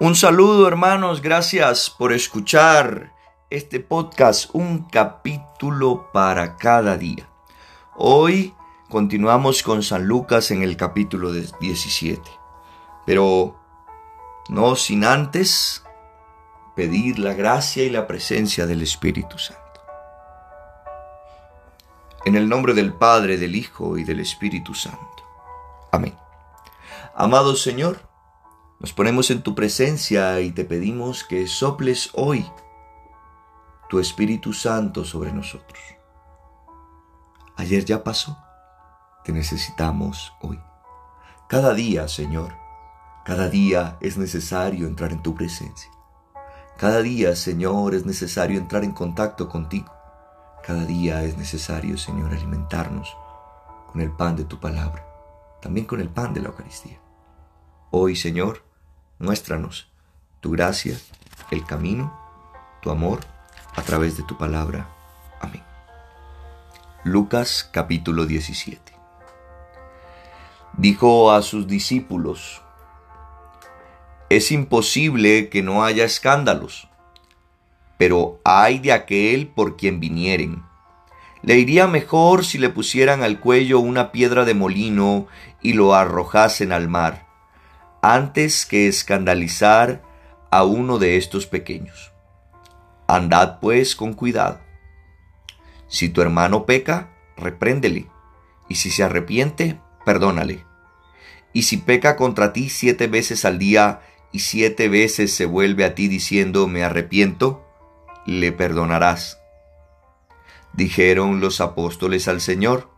Un saludo hermanos, gracias por escuchar este podcast, un capítulo para cada día. Hoy continuamos con San Lucas en el capítulo 17, pero no sin antes pedir la gracia y la presencia del Espíritu Santo. En el nombre del Padre, del Hijo y del Espíritu Santo. Amén. Amado Señor, nos ponemos en tu presencia y te pedimos que soples hoy tu Espíritu Santo sobre nosotros. Ayer ya pasó, te necesitamos hoy. Cada día, Señor, cada día es necesario entrar en tu presencia. Cada día, Señor, es necesario entrar en contacto contigo. Cada día es necesario, Señor, alimentarnos con el pan de tu palabra, también con el pan de la Eucaristía. Hoy, Señor, Muéstranos tu gracia, el camino, tu amor a través de tu palabra. Amén. Lucas capítulo 17. Dijo a sus discípulos, es imposible que no haya escándalos, pero hay de aquel por quien vinieren. Le iría mejor si le pusieran al cuello una piedra de molino y lo arrojasen al mar antes que escandalizar a uno de estos pequeños. Andad pues con cuidado. Si tu hermano peca, repréndele, y si se arrepiente, perdónale. Y si peca contra ti siete veces al día y siete veces se vuelve a ti diciendo me arrepiento, le perdonarás. Dijeron los apóstoles al Señor,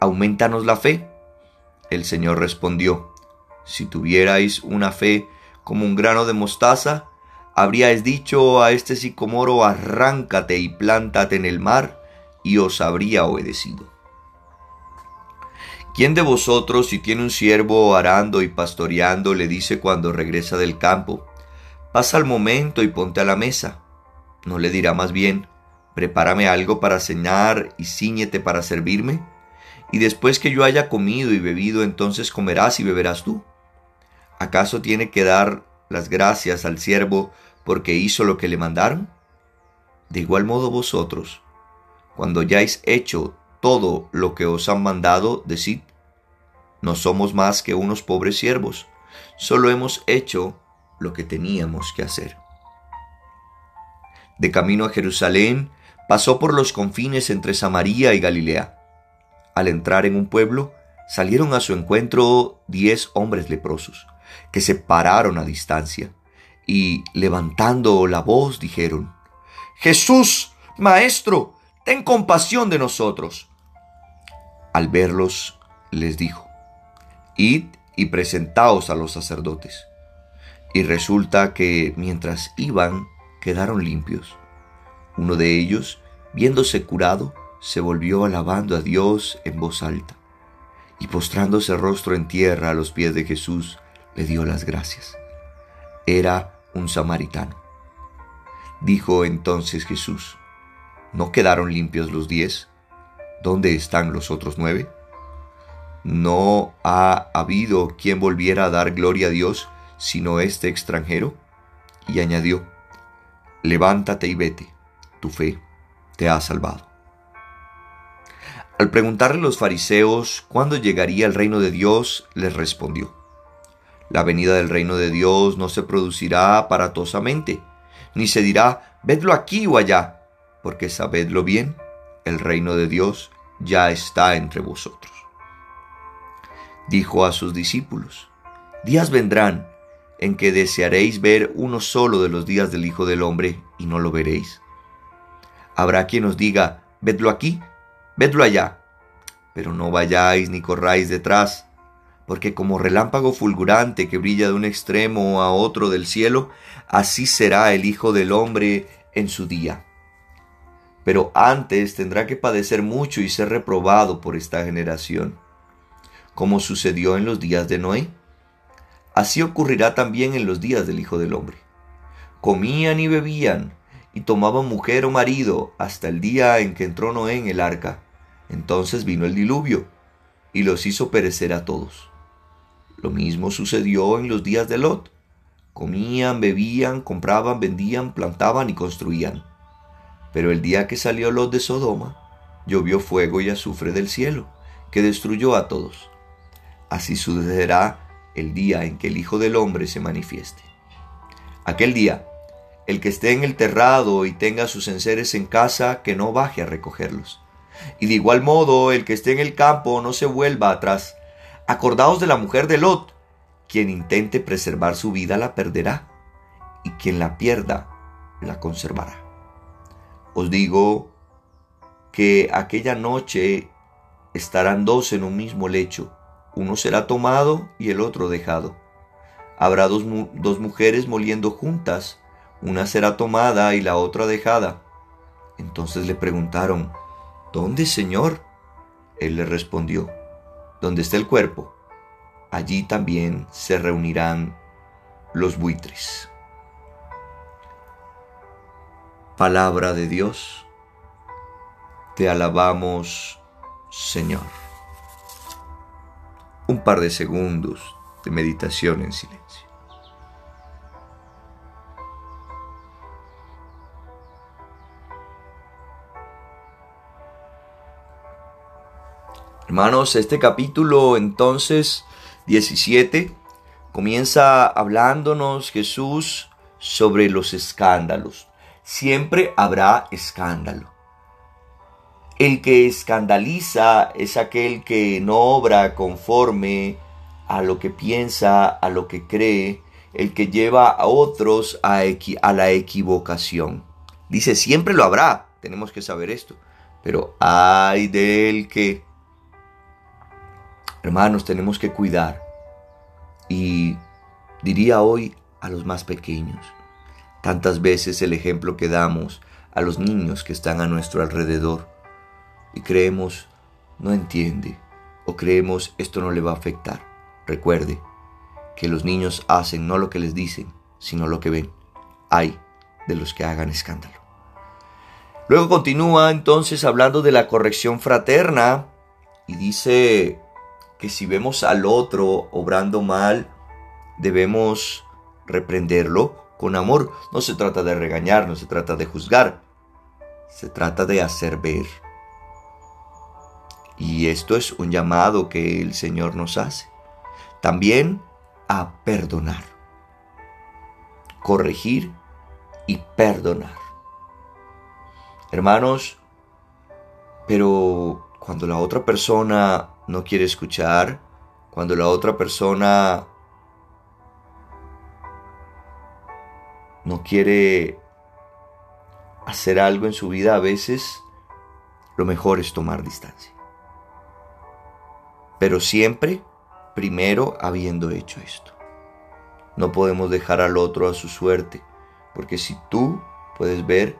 aumentanos la fe. El Señor respondió, si tuvierais una fe como un grano de mostaza, habríais dicho a este sicomoro, arráncate y plántate en el mar, y os habría obedecido. ¿Quién de vosotros, si tiene un siervo arando y pastoreando, le dice cuando regresa del campo, pasa al momento y ponte a la mesa? ¿No le dirá más bien, prepárame algo para cenar y ciñete para servirme? Y después que yo haya comido y bebido, entonces comerás y beberás tú. ¿Acaso tiene que dar las gracias al siervo porque hizo lo que le mandaron? De igual modo vosotros, cuando hayáis hecho todo lo que os han mandado, decid, no somos más que unos pobres siervos, solo hemos hecho lo que teníamos que hacer. De camino a Jerusalén, pasó por los confines entre Samaria y Galilea. Al entrar en un pueblo, salieron a su encuentro diez hombres leprosos que se pararon a distancia y levantando la voz dijeron, Jesús, Maestro, ten compasión de nosotros. Al verlos, les dijo, Id y presentaos a los sacerdotes. Y resulta que mientras iban, quedaron limpios. Uno de ellos, viéndose curado, se volvió alabando a Dios en voz alta, y postrándose rostro en tierra a los pies de Jesús, le dio las gracias. Era un samaritano. Dijo entonces Jesús, ¿no quedaron limpios los diez? ¿Dónde están los otros nueve? ¿No ha habido quien volviera a dar gloria a Dios sino este extranjero? Y añadió, levántate y vete, tu fe te ha salvado. Al preguntarle los fariseos cuándo llegaría el reino de Dios, les respondió, la venida del reino de Dios no se producirá aparatosamente, ni se dirá, vedlo aquí o allá, porque sabedlo bien, el reino de Dios ya está entre vosotros. Dijo a sus discípulos, días vendrán en que desearéis ver uno solo de los días del Hijo del Hombre y no lo veréis. Habrá quien os diga, vedlo aquí, vedlo allá, pero no vayáis ni corráis detrás porque como relámpago fulgurante que brilla de un extremo a otro del cielo, así será el Hijo del Hombre en su día. Pero antes tendrá que padecer mucho y ser reprobado por esta generación, como sucedió en los días de Noé. Así ocurrirá también en los días del Hijo del Hombre. Comían y bebían, y tomaban mujer o marido hasta el día en que entró Noé en el arca. Entonces vino el diluvio, y los hizo perecer a todos. Lo mismo sucedió en los días de Lot. comían, bebían, compraban, vendían, plantaban y construían. Pero el día que salió Lot de Sodoma, llovió fuego y azufre del cielo, que destruyó a todos. Así sucederá el día en que el Hijo del Hombre se manifieste. Aquel día, el que esté en el terrado y tenga sus enseres en casa, que no baje a recogerlos. Y de igual modo, el que esté en el campo no se vuelva atrás. Acordaos de la mujer de Lot. Quien intente preservar su vida la perderá, y quien la pierda la conservará. Os digo que aquella noche estarán dos en un mismo lecho, uno será tomado y el otro dejado. Habrá dos, dos mujeres moliendo juntas, una será tomada y la otra dejada. Entonces le preguntaron, ¿Dónde, Señor? Él le respondió, ¿Dónde está el cuerpo? Allí también se reunirán los buitres. Palabra de Dios, te alabamos, Señor. Un par de segundos de meditación en silencio. Hermanos, este capítulo entonces 17 comienza hablándonos Jesús sobre los escándalos. Siempre habrá escándalo. El que escandaliza es aquel que no obra conforme a lo que piensa, a lo que cree, el que lleva a otros a, a la equivocación. Dice, siempre lo habrá, tenemos que saber esto, pero hay del que Hermanos, tenemos que cuidar. Y diría hoy a los más pequeños, tantas veces el ejemplo que damos a los niños que están a nuestro alrededor y creemos no entiende o creemos esto no le va a afectar. Recuerde que los niños hacen no lo que les dicen, sino lo que ven. Hay de los que hagan escándalo. Luego continúa entonces hablando de la corrección fraterna y dice que si vemos al otro obrando mal, debemos reprenderlo con amor. No se trata de regañar, no se trata de juzgar, se trata de hacer ver. Y esto es un llamado que el Señor nos hace. También a perdonar. Corregir y perdonar. Hermanos, pero cuando la otra persona no quiere escuchar, cuando la otra persona no quiere hacer algo en su vida, a veces lo mejor es tomar distancia. Pero siempre, primero habiendo hecho esto. No podemos dejar al otro a su suerte, porque si tú puedes ver,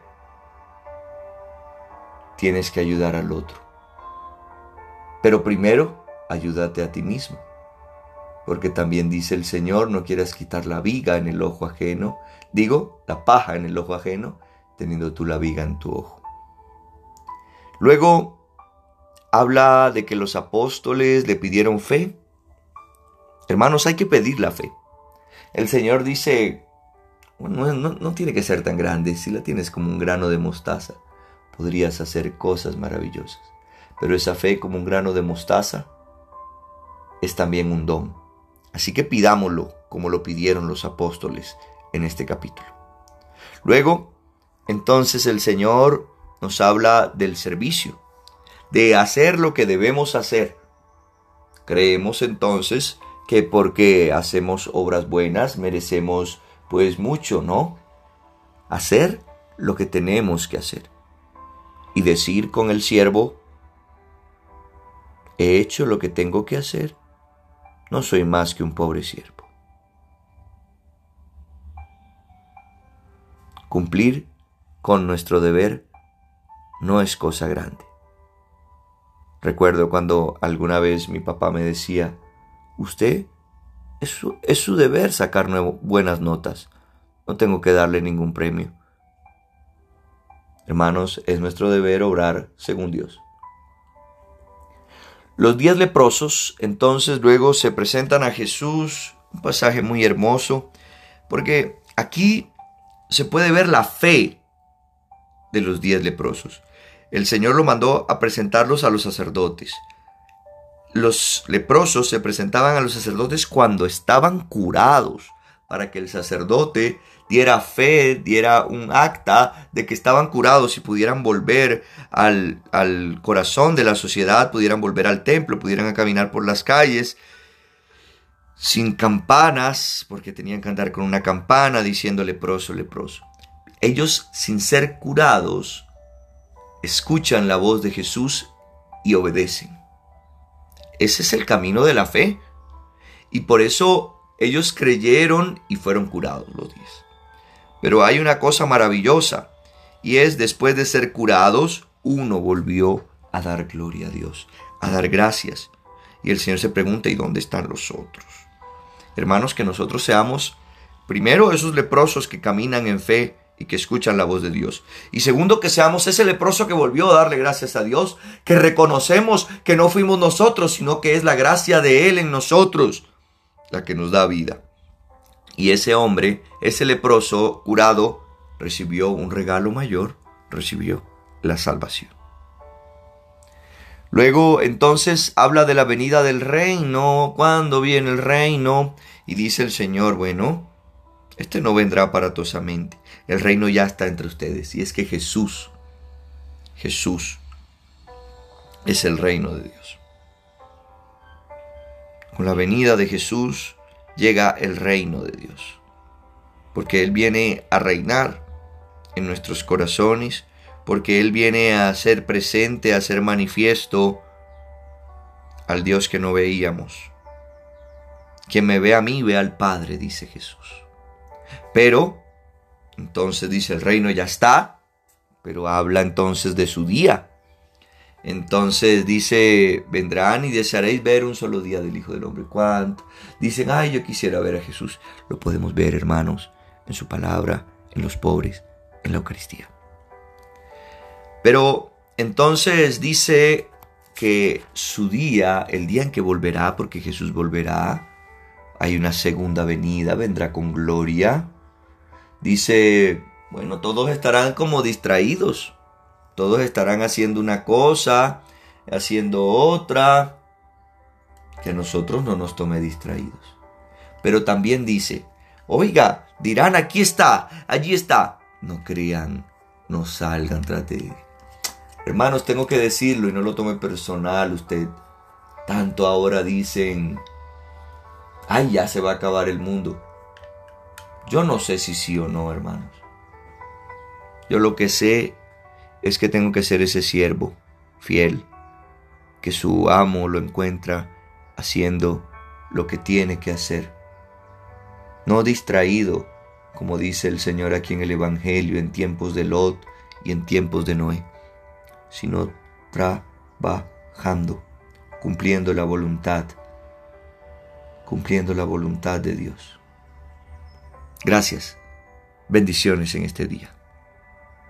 tienes que ayudar al otro. Pero primero, ayúdate a ti mismo. Porque también dice el Señor, no quieras quitar la viga en el ojo ajeno, digo, la paja en el ojo ajeno, teniendo tú la viga en tu ojo. Luego habla de que los apóstoles le pidieron fe. Hermanos, hay que pedir la fe. El Señor dice, no, no, tiene que ser tan grande, si la tienes como un grano de mostaza, podrías hacer cosas maravillosas. Pero esa fe como un grano de mostaza es también un don. Así que pidámoslo como lo pidieron los apóstoles en este capítulo. Luego, entonces el Señor nos habla del servicio, de hacer lo que debemos hacer. Creemos entonces que porque hacemos obras buenas merecemos pues mucho, ¿no? Hacer lo que tenemos que hacer. Y decir con el siervo, He hecho lo que tengo que hacer. No soy más que un pobre siervo. Cumplir con nuestro deber no es cosa grande. Recuerdo cuando alguna vez mi papá me decía, usted es su, es su deber sacar buenas notas, no tengo que darle ningún premio. Hermanos, es nuestro deber obrar según Dios. Los diez leprosos entonces luego se presentan a Jesús, un pasaje muy hermoso, porque aquí se puede ver la fe de los diez leprosos. El Señor lo mandó a presentarlos a los sacerdotes. Los leprosos se presentaban a los sacerdotes cuando estaban curados, para que el sacerdote diera fe, diera un acta de que estaban curados y pudieran volver al, al corazón de la sociedad, pudieran volver al templo, pudieran caminar por las calles sin campanas, porque tenían que andar con una campana diciendo leproso, leproso. Ellos, sin ser curados, escuchan la voz de Jesús y obedecen. Ese es el camino de la fe. Y por eso ellos creyeron y fueron curados los diez. Pero hay una cosa maravillosa, y es después de ser curados, uno volvió a dar gloria a Dios, a dar gracias. Y el Señor se pregunta, ¿y dónde están los otros? Hermanos, que nosotros seamos primero esos leprosos que caminan en fe y que escuchan la voz de Dios. Y segundo, que seamos ese leproso que volvió a darle gracias a Dios, que reconocemos que no fuimos nosotros, sino que es la gracia de Él en nosotros la que nos da vida. Y ese hombre, ese leproso curado, recibió un regalo mayor, recibió la salvación. Luego entonces habla de la venida del reino, cuando viene el reino, y dice el Señor, bueno, este no vendrá aparatosamente, el reino ya está entre ustedes, y es que Jesús, Jesús es el reino de Dios. Con la venida de Jesús llega el reino de Dios, porque Él viene a reinar en nuestros corazones, porque Él viene a ser presente, a ser manifiesto al Dios que no veíamos. Quien me ve a mí, ve al Padre, dice Jesús. Pero, entonces dice, el reino ya está, pero habla entonces de su día. Entonces dice, vendrán y desearéis ver un solo día del Hijo del Hombre. ¿Cuánto? Dicen, ay, yo quisiera ver a Jesús. Lo podemos ver, hermanos, en su palabra, en los pobres, en la Eucaristía. Pero entonces dice que su día, el día en que volverá, porque Jesús volverá, hay una segunda venida, vendrá con gloria. Dice, bueno, todos estarán como distraídos, todos estarán haciendo una cosa, haciendo otra, que nosotros no nos tome distraídos. Pero también dice, oiga, dirán, aquí está, allí está. No crean, no salgan tras de Hermanos, tengo que decirlo y no lo tome personal usted. Tanto ahora dicen, ay, ya se va a acabar el mundo. Yo no sé si sí o no, hermanos. Yo lo que sé es que tengo que ser ese siervo fiel, que su amo lo encuentra haciendo lo que tiene que hacer. No distraído, como dice el Señor aquí en el Evangelio, en tiempos de Lot y en tiempos de Noé sino trabajando, cumpliendo la voluntad, cumpliendo la voluntad de Dios. Gracias. Bendiciones en este día.